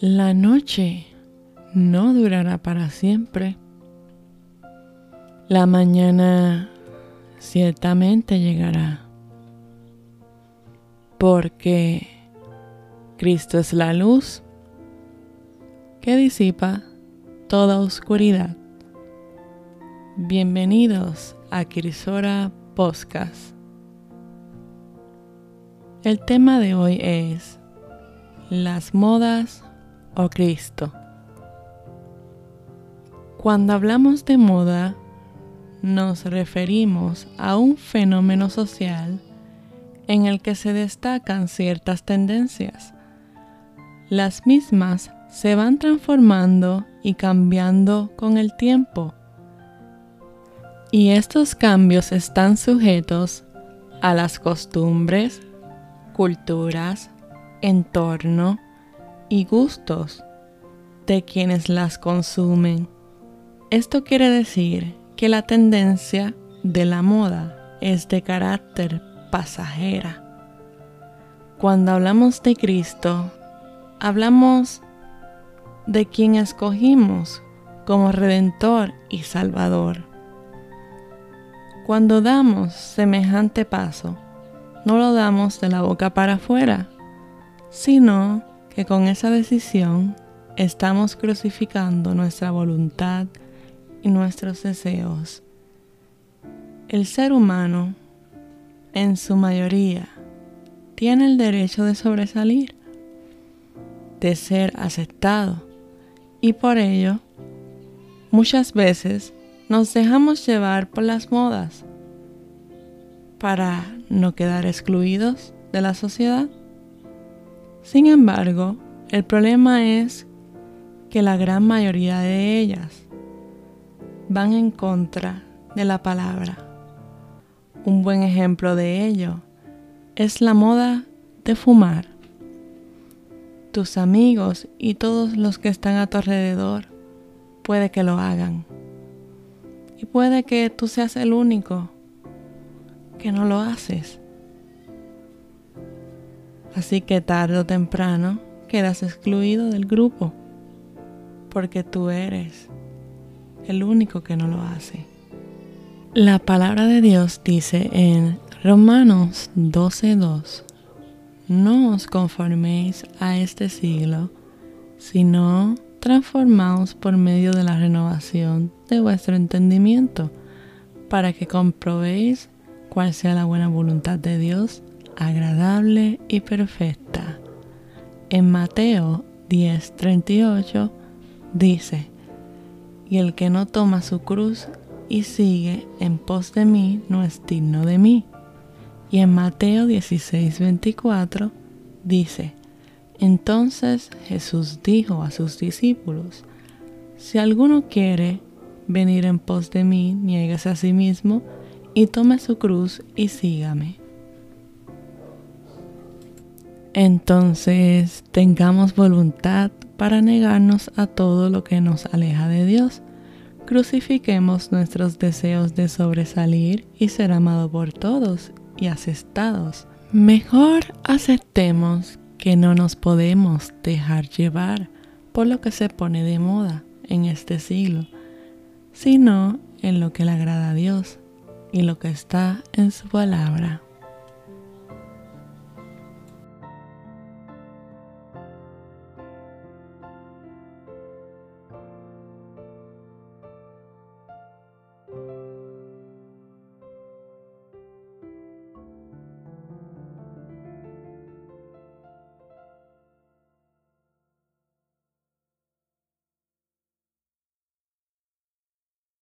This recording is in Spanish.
La noche no durará para siempre. La mañana ciertamente llegará. Porque Cristo es la luz que disipa toda oscuridad. Bienvenidos a Crisora Podcast. El tema de hoy es las modas o Cristo. Cuando hablamos de moda, nos referimos a un fenómeno social en el que se destacan ciertas tendencias. Las mismas se van transformando y cambiando con el tiempo. Y estos cambios están sujetos a las costumbres, culturas, entorno, y gustos de quienes las consumen. Esto quiere decir que la tendencia de la moda es de carácter pasajera. Cuando hablamos de Cristo, hablamos de quien escogimos como Redentor y Salvador. Cuando damos semejante paso, no lo damos de la boca para afuera, sino que con esa decisión estamos crucificando nuestra voluntad y nuestros deseos. El ser humano, en su mayoría, tiene el derecho de sobresalir, de ser aceptado, y por ello, muchas veces nos dejamos llevar por las modas para no quedar excluidos de la sociedad. Sin embargo, el problema es que la gran mayoría de ellas van en contra de la palabra. Un buen ejemplo de ello es la moda de fumar. Tus amigos y todos los que están a tu alrededor puede que lo hagan. Y puede que tú seas el único que no lo haces. Así que tarde o temprano quedas excluido del grupo porque tú eres el único que no lo hace. La palabra de Dios dice en Romanos 12:2, no os conforméis a este siglo, sino transformaos por medio de la renovación de vuestro entendimiento, para que comprobéis cuál sea la buena voluntad de Dios, agradable y perfecta. En Mateo 10:38 dice, y el que no toma su cruz y sigue en pos de mí no es digno de mí. Y en Mateo 16:24 dice, entonces Jesús dijo a sus discípulos, si alguno quiere venir en pos de mí, niéguese a sí mismo y tome su cruz y sígame. Entonces tengamos voluntad para negarnos a todo lo que nos aleja de Dios. Crucifiquemos nuestros deseos de sobresalir y ser amado por todos y aceptados. Mejor aceptemos que no nos podemos dejar llevar por lo que se pone de moda en este siglo, sino en lo que le agrada a Dios y lo que está en su palabra.